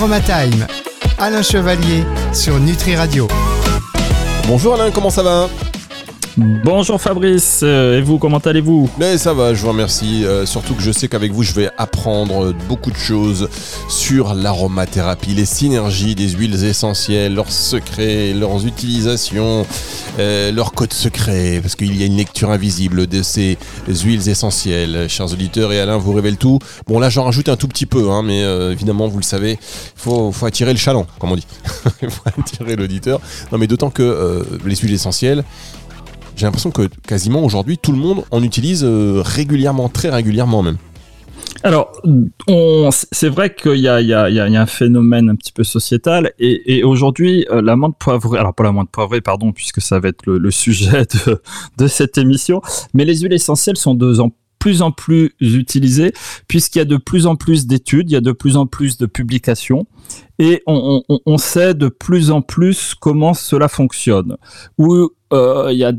Aromatime, Alain Chevalier sur Nutri Radio. Bonjour Alain, comment ça va? Bonjour Fabrice, euh, et vous, comment allez-vous? Mais ça va, je vous remercie. Euh, surtout que je sais qu'avec vous, je vais apprendre beaucoup de choses sur l'aromathérapie, les synergies des huiles essentielles, leurs secrets, leurs utilisations, euh, leurs codes secrets, parce qu'il y a une lecture invisible de ces huiles essentielles. Chers auditeurs, et Alain vous révèle tout. Bon, là, j'en rajoute un tout petit peu, hein, mais évidemment, vous le savez, il faut, faut, attirer le chaland, comme on dit. Il faut attirer l'auditeur. Non, mais d'autant que les huiles essentielles, j'ai l'impression que quasiment aujourd'hui, tout le monde en utilise euh, régulièrement, très régulièrement même. Alors, c'est vrai qu'il y, a un phénomène un petit peu sociétal et, aujourd'hui, euh, la menthe poivrée, alors pas la menthe poivrée, pardon, puisque ça va être le, sujet de, cette émission, mais les huiles essentielles sont de plus en plus utilisées puisqu'il y a de plus en plus d'études, il y a de plus en plus de publications et on sait de plus en plus comment cela fonctionne. Où euh, il y a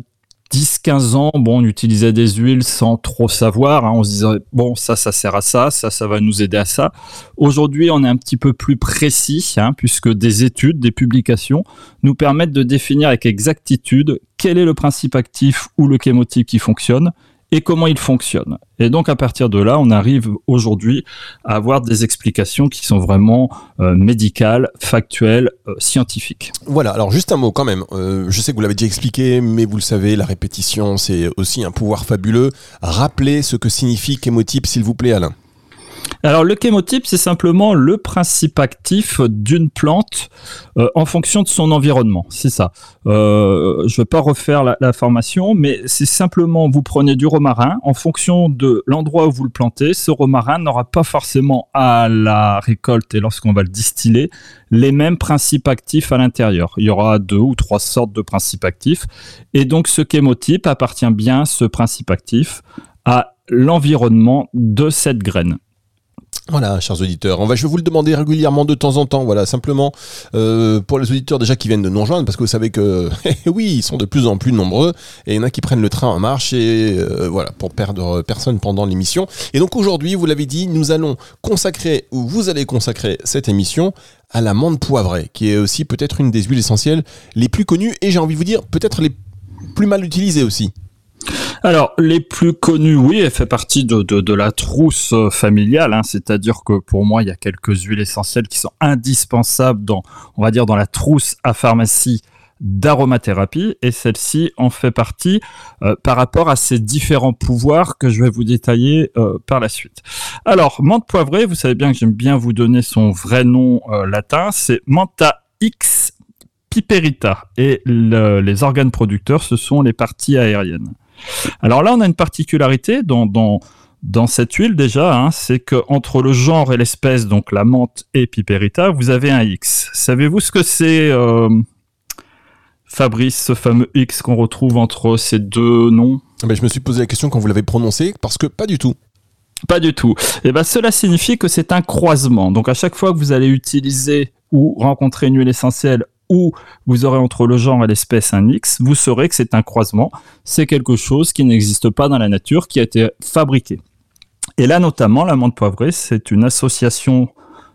10-15 ans, bon, on utilisait des huiles sans trop savoir. Hein. On se disait, bon, ça, ça sert à ça, ça, ça va nous aider à ça. Aujourd'hui, on est un petit peu plus précis, hein, puisque des études, des publications nous permettent de définir avec exactitude quel est le principe actif ou le chémotype qui fonctionne et comment il fonctionne. Et donc à partir de là, on arrive aujourd'hui à avoir des explications qui sont vraiment euh, médicales, factuelles, euh, scientifiques. Voilà, alors juste un mot quand même. Euh, je sais que vous l'avez déjà expliqué, mais vous le savez, la répétition, c'est aussi un pouvoir fabuleux. Rappelez ce que signifie chémotype, s'il vous plaît, Alain. Alors le chémotype, c'est simplement le principe actif d'une plante euh, en fonction de son environnement. C'est ça. Euh, je ne vais pas refaire la, formation, mais c'est simplement vous prenez du romarin en fonction de l'endroit où vous le plantez. Ce romarin n'aura pas forcément à la récolte et lorsqu'on va le distiller les mêmes principes actifs à l'intérieur. Il y aura deux ou trois sortes de principes actifs. Et donc ce chémotype appartient bien, ce principe actif, à l'environnement de cette graine. Voilà, chers auditeurs, je vais vous le demander régulièrement de temps en temps. Voilà, simplement euh, pour les auditeurs déjà qui viennent de nous rejoindre, parce que vous savez que oui, ils sont de plus en plus nombreux et il y en a qui prennent le train en marche et euh, voilà pour perdre personne pendant l'émission. Et donc aujourd'hui, vous l'avez dit, nous allons consacrer ou vous allez consacrer cette émission à la menthe poivrée, qui est aussi peut-être une des huiles essentielles les plus connues et j'ai envie de vous dire peut-être les plus mal utilisées aussi. Alors, les plus connus, oui, elle fait partie de, la trousse euh, familiale, hein, c'est-à-dire que pour moi, il y a quelques huiles essentielles qui sont indispensables dans, on va dire, dans la trousse à pharmacie d'aromathérapie, et celle-ci en fait partie euh, par rapport à ces différents pouvoirs que je vais vous détailler euh, par la suite. Alors, menthe poivrée, vous savez bien que j'aime bien vous donner son vrai nom latin, c'est Manta X piperita, et les organes producteurs, ce sont les parties aériennes. Alors là, on a une particularité dans, dans, cette huile déjà, hein, c'est que entre le genre et l'espèce, donc la menthe et piperita, vous avez un X. Savez-vous ce que c'est, euh, Fabrice, ce fameux X qu'on retrouve entre ces deux noms? Ah ben, Je me suis posé la question quand vous l'avez prononcé, parce que pas du tout. Pas du tout. Et eh ben, cela signifie que c'est un croisement. Donc à chaque fois que vous allez utiliser ou rencontrer une huile essentielle où vous aurez entre le genre et l'espèce un X, vous saurez que c'est un croisement. C'est quelque chose qui n'existe pas dans la nature, qui a été fabriqué. Et là, notamment, la menthe poivrée, c'est une association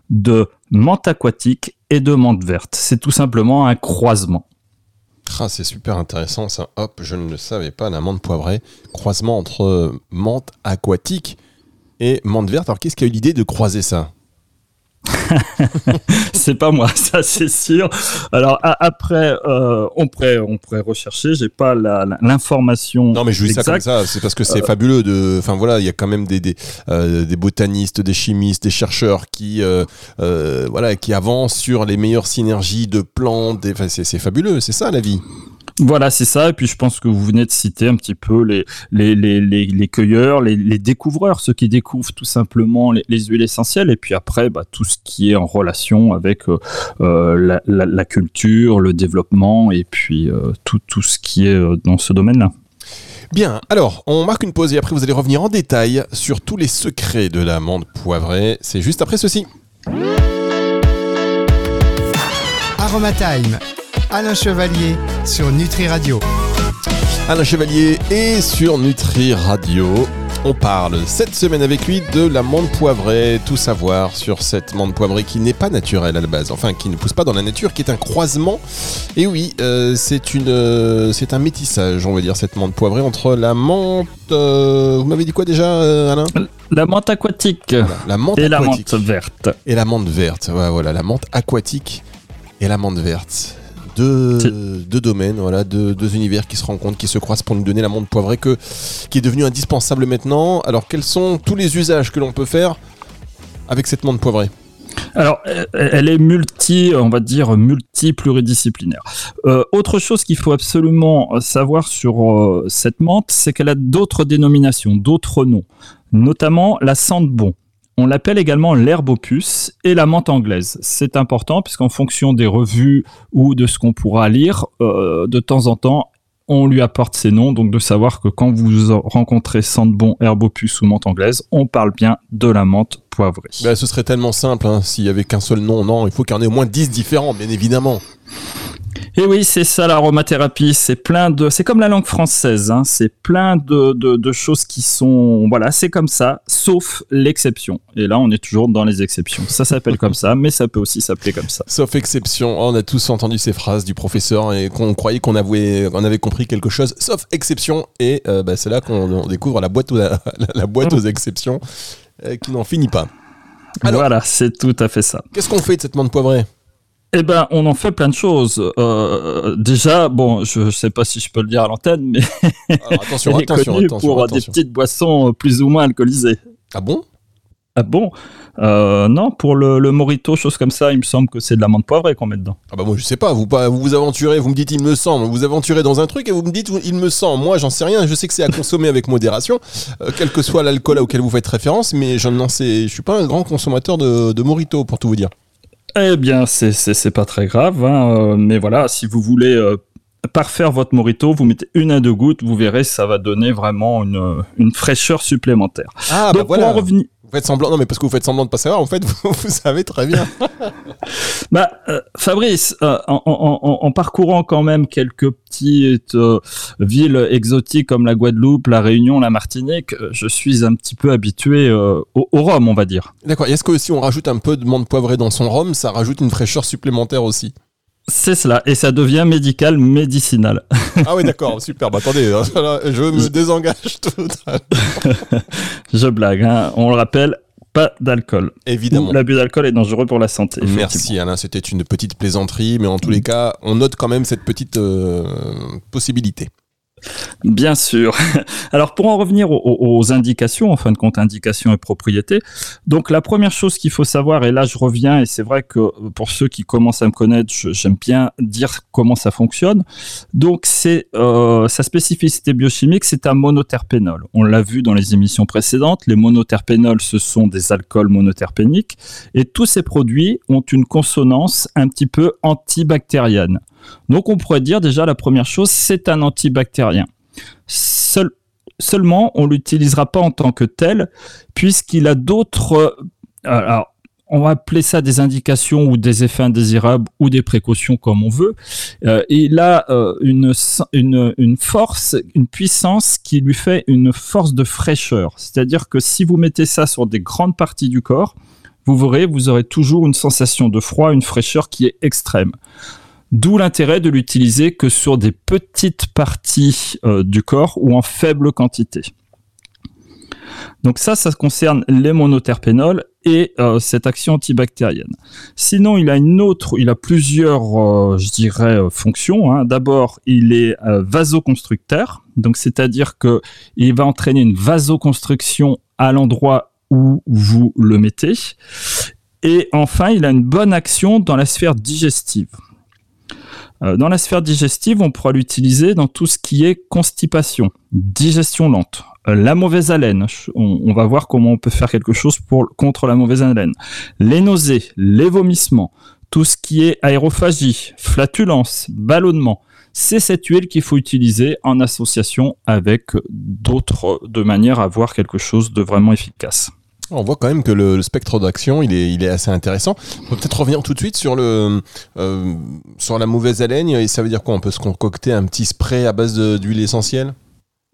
de menthe aquatique et de menthe verte. C'est tout simplement un croisement. Ah, c'est super intéressant ça. Hop, je ne le savais pas, la menthe poivrée. Croisement entre menthe aquatique et menthe verte. Alors, qu'est-ce qui a eu l'idée de croiser ça? c'est pas moi, ça c'est sûr. Alors après, euh, on pourrait on pourrait rechercher. J'ai pas l'information. Non, mais je dis ça comme ça. C'est parce que c'est euh, fabuleux. De, enfin voilà, il y a quand même des des, euh, des botanistes, des chimistes, des chercheurs qui voilà qui avancent sur les meilleures synergies de plantes. Enfin, c'est fabuleux. C'est ça la vie. Voilà, c'est ça. Et puis je pense que vous venez de citer un petit peu les, les, les, les, cueilleurs, les, les, découvreurs, ceux qui découvrent tout simplement les, huiles essentielles. Et puis après, bah, tout ce qui est en relation avec euh, euh, la, la, culture, le développement et puis euh, tout, tout ce qui est dans ce domaine-là. Bien, alors on marque une pause et après vous allez revenir en détail sur tous les secrets de l'amande poivrée. C'est juste après ceci. Aromatime Alain Chevalier sur Nutri Radio. Alain Chevalier est sur Nutri Radio. On parle cette semaine avec lui de la menthe poivrée, tout savoir sur cette menthe poivrée qui n'est pas naturelle à la base, enfin qui ne pousse pas dans la nature, qui est un croisement. Et oui, euh, c'est une, euh, c'est un métissage, on va dire, cette menthe poivrée entre la menthe. euh, vous m'avez dit quoi déjà, euh, Alain? La menthe aquatique La menthe et la menthe verte. Et la menthe verte. Ouais, voilà, la menthe aquatique et la menthe verte. Deux, deux domaines, voilà, deux, deux univers qui se rencontrent, qui se croisent pour nous donner la menthe poivrée que, qui est devenue indispensable maintenant. Alors, quels sont tous les usages que l'on peut faire avec cette menthe poivrée? Alors, elle est multi, on va dire, multi-pluridisciplinaire. Euh, autre chose qu'il faut absolument savoir sur euh, cette menthe, c'est qu'elle a d'autres dénominations, d'autres noms, notamment la sandebon. On l'appelle également l'herbe opus et la menthe anglaise. C'est important puisqu'en fonction des revues ou de ce qu'on pourra lire, euh, de temps en temps, on lui apporte ces noms. Donc de savoir que quand vous rencontrez sandebon, herbe opus ou menthe anglaise, on parle bien de la menthe poivrée. Bah, Ce serait tellement simple hein, s'il y avait qu'un seul nom. Non, il faut qu'il y en ait au moins 10 différents, bien évidemment. Et oui, c'est ça l'aromathérapie. C'est plein de, c'est comme la langue française. Hein, c'est plein de, de, de, choses qui sont, voilà, c'est comme ça, sauf l'exception. Et là, on est toujours dans les exceptions. Ça s'appelle comme ça, mais ça peut aussi s'appeler comme ça. Sauf exception. On a tous entendu ces phrases du professeur et qu'on croyait qu'on avait, avait compris quelque chose. Sauf exception. Et euh, bah, c'est là qu'on découvre la boîte, aux, la, la boîte aux exceptions euh, qui n'en finit pas. Alors, voilà, c'est tout à fait ça. Qu'est-ce qu'on fait de cette menthe poivrée? Eh ben, on en fait plein de choses. Euh, déjà, bon, je ne sais pas si je peux le dire à l'antenne, mais Alors, attention, elle est attention, connue attention, pour attention. des petites boissons plus ou moins alcoolisées. Ah bon? Ah bon? Euh, Non, pour le, le morito, chose comme ça, il me semble que c'est de la menthe poivrée qu'on met dedans. Ah bah moi je sais pas, vous pas, vous, vous aventurez, vous me dites il me semble, vous vous aventurez dans un truc et vous me dites il me semble. Moi j'en sais rien, je sais que c'est à consommer avec modération, euh, quel que soit l'alcool auquel vous faites référence, mais je n'en sais, je suis pas un grand consommateur de, de morito pour tout vous dire. Eh bien, c'est pas très grave, hein, euh, mais voilà, si vous voulez euh, parfaire votre morito, vous mettez une à deux gouttes, vous verrez, ça va donner vraiment une, une fraîcheur supplémentaire. Ah Donc, bah voilà. pour en revenir, Vous faites semblant, non mais parce que vous faites semblant de pas savoir, en fait vous, vous savez très bien. bah, euh, Fabrice, euh, en, en, en, en, parcourant quand même quelques petites euh, villes exotiques comme la Guadeloupe, la Réunion, la Martinique, je suis un petit peu habitué au, au, rhum, on va dire. D'accord. Est-ce que si on rajoute un peu de menthe poivrée dans son rhum, ça rajoute une fraîcheur supplémentaire aussi? C'est cela, et ça devient médical, médicinal. Ah oui, d'accord, super. Bah, attendez, je me désengage tout. je blague, hein. on le rappelle, pas d'alcool. Évidemment. L'abus d'alcool est dangereux pour la santé. Merci Alain, c'était une petite plaisanterie, mais en tous les cas, on note quand même cette petite euh, possibilité. Bien sûr. Alors pour en revenir aux, indications, en fin de compte, indications et propriétés. Donc la première chose qu'il faut savoir, et là je reviens, et c'est vrai que pour ceux qui commencent à me connaître, j'aime bien dire comment ça fonctionne. Donc c'est euh, sa spécificité biochimique, c'est un monoterpénol. On l'a vu dans les émissions précédentes. Les monoterpénols, ce sont des alcools monoterpéniques, et tous ces produits ont une consonance un petit peu antibactérienne. Donc on pourrait dire déjà la première chose, c'est un antibactérien. Seul, seulement, on l'utilisera pas en tant que tel, puisqu'il a d'autres... Alors, on va appeler ça des indications ou des effets indésirables ou des précautions comme on veut. Euh, il a euh, une, une, une, force, une puissance qui lui fait une force de fraîcheur. C'est-à-dire que si vous mettez ça sur des grandes parties du corps, vous verrez, vous aurez toujours une sensation de froid, une fraîcheur qui est extrême. D'où l'intérêt de l'utiliser que sur des petites parties euh, du corps ou en faible quantité. Donc ça, ça concerne les monoterpénols et euh, cette action antibactérienne. Sinon, il a une autre, il a plusieurs, euh, je dirais, fonctions. Hein. D'abord, il est vasoconstructeur, donc c'est-à-dire que il va entraîner une vasoconstruction à l'endroit où vous le mettez. Et enfin, il a une bonne action dans la sphère digestive. Euh, dans la sphère digestive, on pourra l'utiliser dans tout ce qui est constipation, digestion lente, euh, la mauvaise haleine. On, va voir comment on peut faire quelque chose pour, contre la mauvaise haleine. Les nausées, les vomissements, tout ce qui est aérophagie, flatulence, ballonnement. C'est cette huile qu'il faut utiliser en association avec d'autres de manière à avoir quelque chose de vraiment efficace. On voit quand même que le, le spectre d'action, il est, il est assez intéressant. On peut peut-être revenir tout de suite sur, le, euh, sur la mauvaise haleine. Et ça veut dire quoi? On peut se concocter un petit spray à base d'huile essentielle?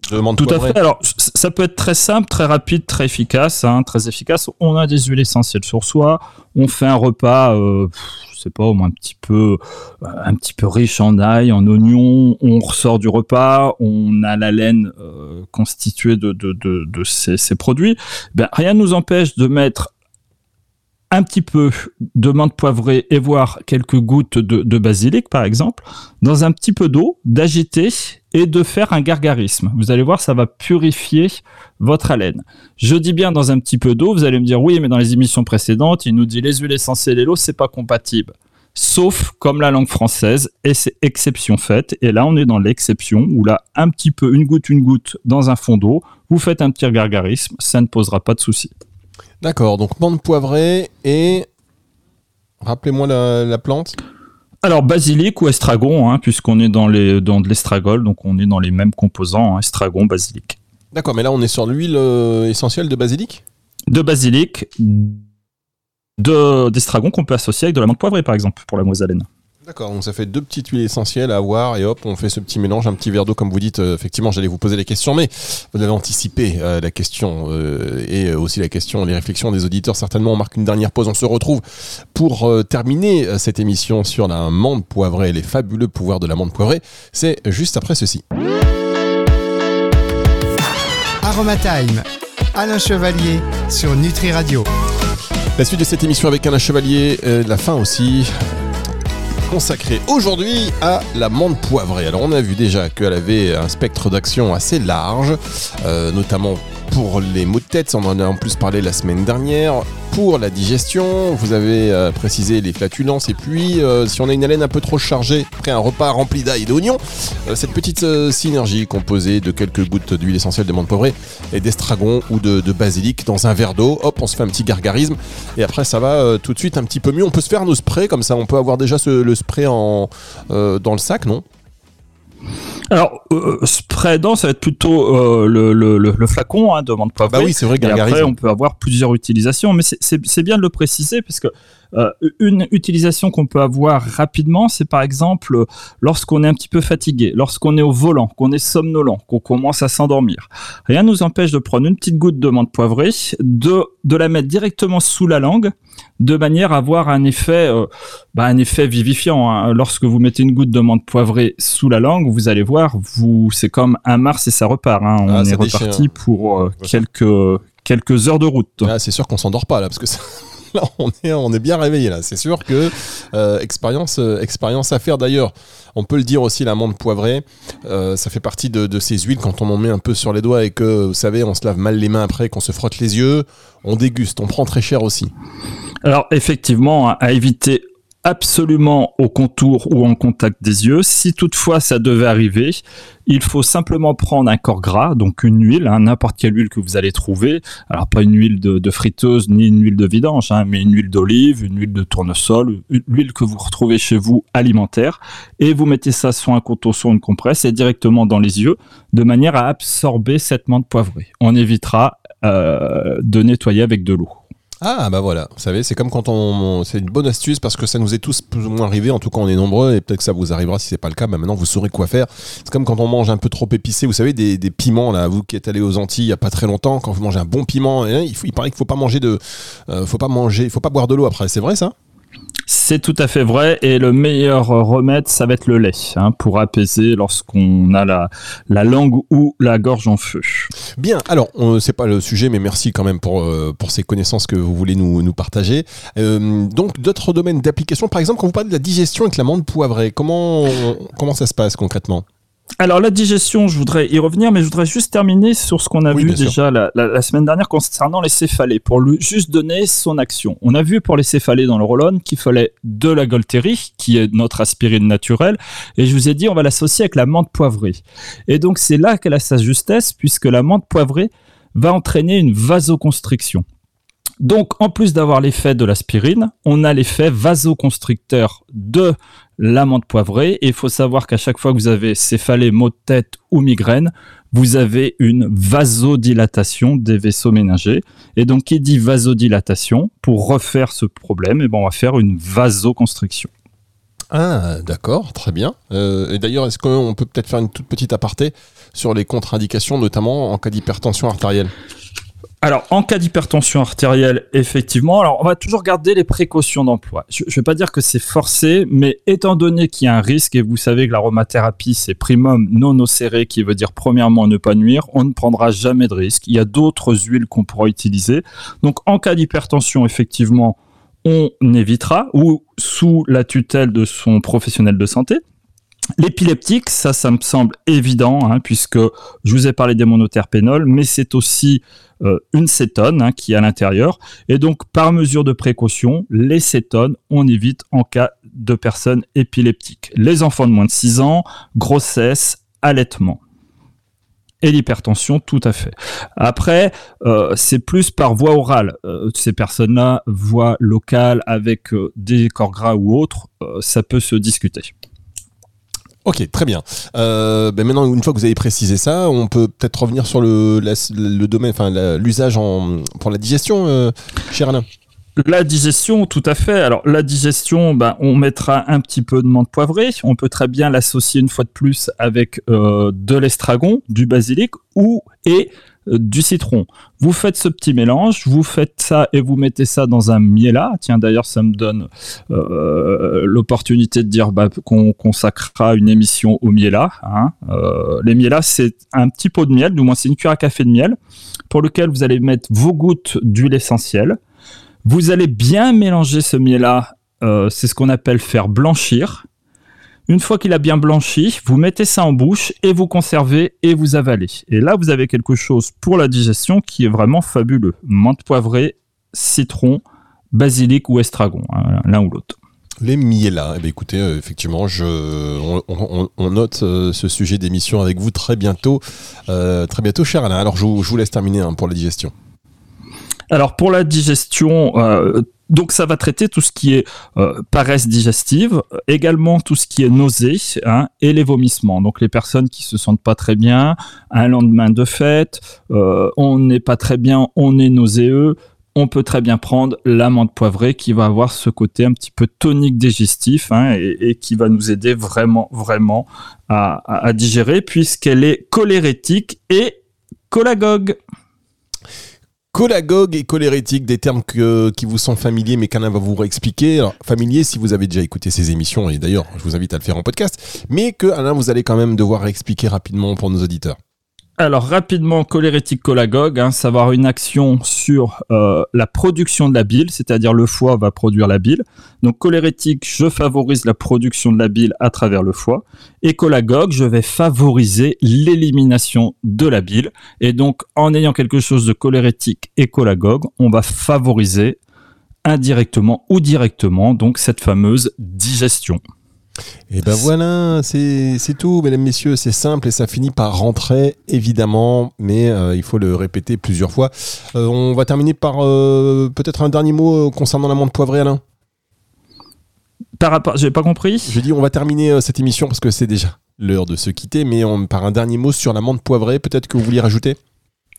Tout à fait. Alors, ça peut être très simple, très rapide, très efficace, hein, très efficace. On a des huiles essentielles sur soi. On fait un repas, euh, je sais pas, un petit peu, euh, un petit peu riche en ail, en oignons. On ressort du repas, on a la laine euh, constituée de, ces, produits. Ben, rien ne nous empêche de mettre un petit peu de menthe poivrée et voir quelques gouttes de basilic, par exemple, dans un petit peu d'eau, d'agiter et de faire un gargarisme. Vous allez voir, ça va purifier votre haleine. Je dis bien dans un petit peu d'eau, vous allez me dire oui, mais dans les émissions précédentes, il nous dit les huiles essentielles et l'eau, c'est pas compatible. Sauf comme la langue française, et c'est exception faite. Et là, on est dans l'exception où là, un petit peu, une goutte, une goutte dans un fond d'eau, vous faites un petit gargarisme, ça ne posera pas de souci. D'accord, donc menthe poivrée et. Rappelez-moi la, plante. Alors basilic ou estragon, hein, puisqu'on est dans, les, dans de l'estragol, donc on est dans les mêmes composants, hein, estragon, basilic. D'accord, mais là on est sur l'huile euh, essentielle de basilic? De basilic, d'estragon qu'on peut associer avec de la menthe poivrée par exemple, pour la moiselle. D'accord, donc ça fait deux petites huiles essentielles à avoir et hop, on fait ce petit mélange, un petit verre d'eau comme vous dites. Euh, effectivement, j'allais vous poser les questions, mais vous avez anticipé euh, la question euh, et aussi la question, les réflexions des auditeurs. Certainement, on marque une dernière pause. On se retrouve pour terminer cette émission sur la menthe poivrée, les fabuleux pouvoirs de la menthe poivrée. C'est juste après ceci. Aromatime, Alain Chevalier sur Nutri Radio. La suite de cette émission avec Alain Chevalier, la fin aussi consacré aujourd'hui à la menthe poivrée. Alors on a vu déjà qu'elle avait un spectre d'action assez large, euh, notamment pour les maux de tête, on en a en plus parlé la semaine dernière. Pour la digestion, vous avez euh, précisé les flatulences et puis euh, si on a une haleine un peu trop chargée après un repas rempli d'ail et d'oignons, euh, cette petite synergie composée de quelques gouttes d'huile essentielle de menthe poivrée et d'estragon ou de, basilic dans un verre d'eau, hop, on se fait un petit gargarisme et après ça va tout de suite un petit peu mieux. On peut se faire nos sprays comme ça, on peut avoir déjà le spray dans le sac, non? Alors, euh, spreadant, ça va être plutôt euh, le, le, le, flacon hein, de menthe poivrée. Bah oui, c'est vrai, Et après, on peut avoir plusieurs utilisations, mais c'est bien de le préciser parce que euh, une utilisation qu'on peut avoir rapidement, c'est par exemple lorsqu'on est un petit peu fatigué, lorsqu'on est au volant, qu'on est somnolent, qu'on commence à s'endormir. Rien ne nous empêche de prendre une petite goutte de menthe poivrée, de, de la mettre directement sous la langue, de manière à avoir un effet, euh, bah, un effet vivifiant. Hein. Lorsque vous mettez une goutte de menthe poivrée sous la langue, vous allez voir, vous, c'est comme un Mars et ça repart. Hein. On ah, est reparti pour euh, quelques quelques heures de route. Ah, c'est sûr qu'on s'endort pas là, parce que ça... là, on est, bien réveillé là. C'est sûr que euh, expérience, euh, expérience à faire. D'ailleurs, on peut le dire aussi, la menthe poivrée, euh, ça fait partie de, ces huiles quand on en met un peu sur les doigts et que, vous savez, on se lave mal les mains après, qu'on se frotte les yeux, on déguste, on prend très cher aussi. Alors effectivement, à éviter absolument au contour ou en contact des yeux. Si toutefois ça devait arriver, il faut simplement prendre un corps gras, donc une huile, hein, n'importe quelle huile que vous allez trouver. Alors pas une huile de, friteuse ni une huile de vidange, hein, mais une huile d'olive, une huile de tournesol, une huile que vous retrouvez chez vous alimentaire, et vous mettez ça sur un contour, sur une compresse et directement dans les yeux, de manière à absorber cette menthe poivrée. On évitera euh, de nettoyer avec de l'eau. Ah bah voilà, vous savez, c'est comme quand on, c'est une bonne astuce parce que ça nous est tous plus ou moins arrivé. En tout cas, on est nombreux et peut-être que ça vous arrivera si c'est pas le cas. Mais maintenant, vous saurez quoi faire. C'est comme quand on mange un peu trop épicé. Vous savez, des, piments là. Vous qui êtes allé aux Antilles il y a pas très longtemps, quand vous mangez un bon piment, hein, il, faut, il paraît qu'il faut pas manger de, euh, faut pas manger, il faut pas boire de l'eau après. C'est vrai ça? C'est tout à fait vrai et le meilleur remède, ça va être le lait hein, pour apaiser lorsqu'on a la, la langue ou la gorge en feu. Bien, alors c'est pas le sujet, mais merci quand même pour, euh, ces connaissances que vous voulez nous, partager. Euh, donc d'autres domaines d'application, par exemple quand vous parlez de la digestion avec la menthe poivrée, comment, comment ça se passe concrètement? Alors la digestion, je voudrais y revenir, mais je voudrais juste terminer sur ce qu'on a vu déjà la, semaine dernière concernant les céphalées, pour lui juste donner son action. On a vu pour les céphalées dans le Rollon qu'il fallait de la Golterie, qui est notre aspirine naturelle, et je vous ai dit on va l'associer avec la menthe poivrée. Et donc c'est là qu'elle a sa justesse, puisque la menthe poivrée va entraîner une vasoconstriction. Donc, en plus d'avoir l'effet de l'aspirine, on a l'effet vasoconstricteur de l'amande poivrée. Et il faut savoir qu'à chaque fois que vous avez céphalée, maux de tête ou migraine, vous avez une vasodilatation des vaisseaux ménagers. Et donc, qui dit vasodilatation, pour refaire ce problème, eh ben, on va faire une vasoconstriction. Ah, d'accord, très bien. Euh, et d'ailleurs, est-ce qu'on peut peut-être faire une toute petite aparté sur les contre-indications, notamment en cas d'hypertension artérielle? Alors, en cas d'hypertension artérielle, effectivement, on va toujours garder les précautions d'emploi. Je ne vais pas dire que c'est forcé, mais étant donné qu'il y a un risque, et vous savez que l'aromathérapie, c'est primum non nocere, qui veut dire premièrement ne pas nuire, on ne prendra jamais de risque. Il y a d'autres huiles qu'on pourra utiliser. Donc, en cas d'hypertension, effectivement, on évitera, ou sous la tutelle de son professionnel de santé. L'épileptique, ça, ça me semble évident, hein, puisque je vous ai parlé des monoterpénols, mais c'est aussi une cétone hein, qui est à l'intérieur. Et donc, par mesure de précaution, les cétones, on évite en cas de personnes épileptiques. Les enfants de moins de 6 ans, grossesse, allaitement. Et l'hypertension, tout à fait. Après, euh, c'est plus par voie orale. Euh, ces personnes-là, voie locale avec des corps gras ou autres, ça peut se discuter. Ok, très bien. Euh, ben maintenant, une fois que vous avez précisé ça, on peut peut-être revenir sur le, domaine, enfin l'usage pour la digestion, euh, cher Alain. La digestion, tout à fait. Alors la digestion, ben, on mettra un petit peu de menthe poivrée. On peut très bien l'associer une fois de plus avec euh, de l'estragon, du basilic ou et du citron. Vous faites ce petit mélange, vous faites ça et vous mettez ça dans un miela. Tiens, d'ailleurs, ça me donne euh, l'opportunité de dire bah, qu'on consacrera une émission au miela. Hein. Euh, les mielas, c'est un petit pot de miel, du moins c'est une cuillère à café de miel, pour lequel vous allez mettre vos gouttes d'huile essentielle. Vous allez bien mélanger ce miela, c'est ce qu'on appelle faire blanchir. Une fois qu'il a bien blanchi, vous mettez ça en bouche et vous conservez et vous avalez. Et là, vous avez quelque chose pour la digestion qui est vraiment fabuleux. Menthe poivrée, citron, basilic ou estragon, hein, l'un ou l'autre. Les mielas. Eh bien, écoutez, euh, effectivement, je, on, note euh, ce sujet d'émission avec vous très bientôt. Euh, très bientôt, cher Alain. Alors, je, vous laisse terminer hein, pour la digestion. Alors, pour la digestion, donc ça va traiter tout ce qui est euh, paresse digestive, également tout ce qui est nausée hein, et les vomissements. Donc les personnes qui se sentent pas très bien, un lendemain de fête, euh, on n'est pas très bien, on est nauséeux, on peut très bien prendre l'amande poivrée qui va avoir ce côté un petit peu tonique digestif hein, et, qui va nous aider vraiment, vraiment à, à digérer puisqu'elle est cholérétique et cholagogue. Cholagogue et cholérétique, des termes qui vous sont familiers, mais qu'Alain va vous réexpliquer. Alors, familier si vous avez déjà écouté ces émissions, et d'ailleurs, je vous invite à le faire en podcast, mais que Alain, vous allez quand même devoir expliquer rapidement pour nos auditeurs. Alors rapidement, cholérétique cholagogue, hein, ça va avoir une action sur euh, la production de la bile, c'est-à-dire le foie va produire la bile. Donc cholérétique, je favorise la production de la bile à travers le foie. Et cholagogue, je vais favoriser l'élimination de la bile. Et donc en ayant quelque chose de cholérétique et cholagogue, on va favoriser indirectement ou directement cette fameuse digestion. Et ben voilà, c'est tout, mesdames, messieurs, c'est simple et ça finit par rentrer, évidemment, mais euh, il faut le répéter plusieurs fois. Euh, on va terminer par euh, peut-être un dernier mot concernant la menthe poivrée, Alain Par rapport, j'ai pas compris. Je dis, on va terminer cette émission parce que c'est déjà l'heure de se quitter, mais on, par un dernier mot sur la menthe poivrée, peut-être que vous vouliez rajouter?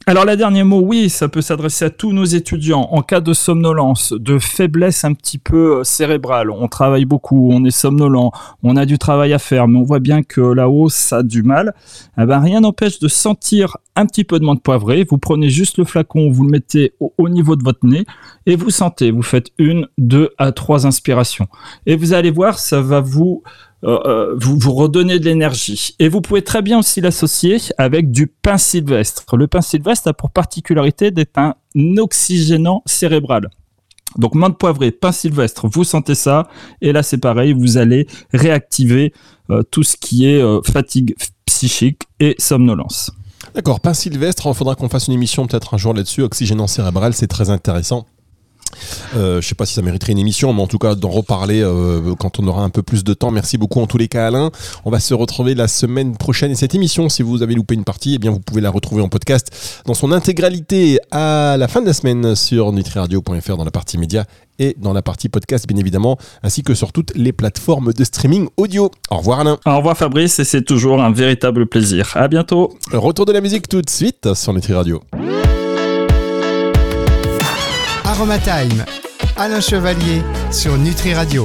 Alors, le dernier mot, oui, ça peut s'adresser à tous nos étudiants. En cas de somnolence, de faiblesse un petit peu euh, cérébrale, on travaille beaucoup, on est somnolent, on a du travail à faire, mais on voit bien que là-haut, ça a du mal. Eh ben, rien n'empêche de sentir un petit peu de menthe poivrée. Vous prenez juste le flacon, vous le mettez au, niveau de votre nez et vous sentez. Vous faites une, deux à trois inspirations. Et vous allez voir, ça va vous euh, euh, vous, vous redonnez de l'énergie. Et vous pouvez très bien aussi l'associer avec du pain sylvestre. Le pain sylvestre a pour particularité d'être un oxygénant cérébral. Donc menthe poivrée, pain sylvestre, vous sentez ça, et là c'est pareil, vous allez réactiver euh, tout ce qui est fatigue psychique et somnolence. D'accord, pain sylvestre, il faudra qu'on fasse une émission peut-être un jour là-dessus, oxygénant cérébral, c'est très intéressant. Euh, je sais pas si ça mériterait une émission, mais en tout cas d'en reparler euh, quand on aura un peu plus de temps. Merci beaucoup en tous les cas Alain. On va se retrouver la semaine prochaine et cette émission, si vous avez loupé une partie, eh bien vous pouvez la retrouver en podcast dans son intégralité à la fin de la semaine sur nutriradio.fr dans la partie média et dans la partie podcast bien évidemment, ainsi que sur toutes les plateformes de streaming audio. Au revoir Alain. Au revoir Fabrice et c'est toujours un véritable plaisir. À bientôt. Retour de la musique tout de suite sur Nutri Radio. Aromatime, Alain Chevalier sur Nutri Radio.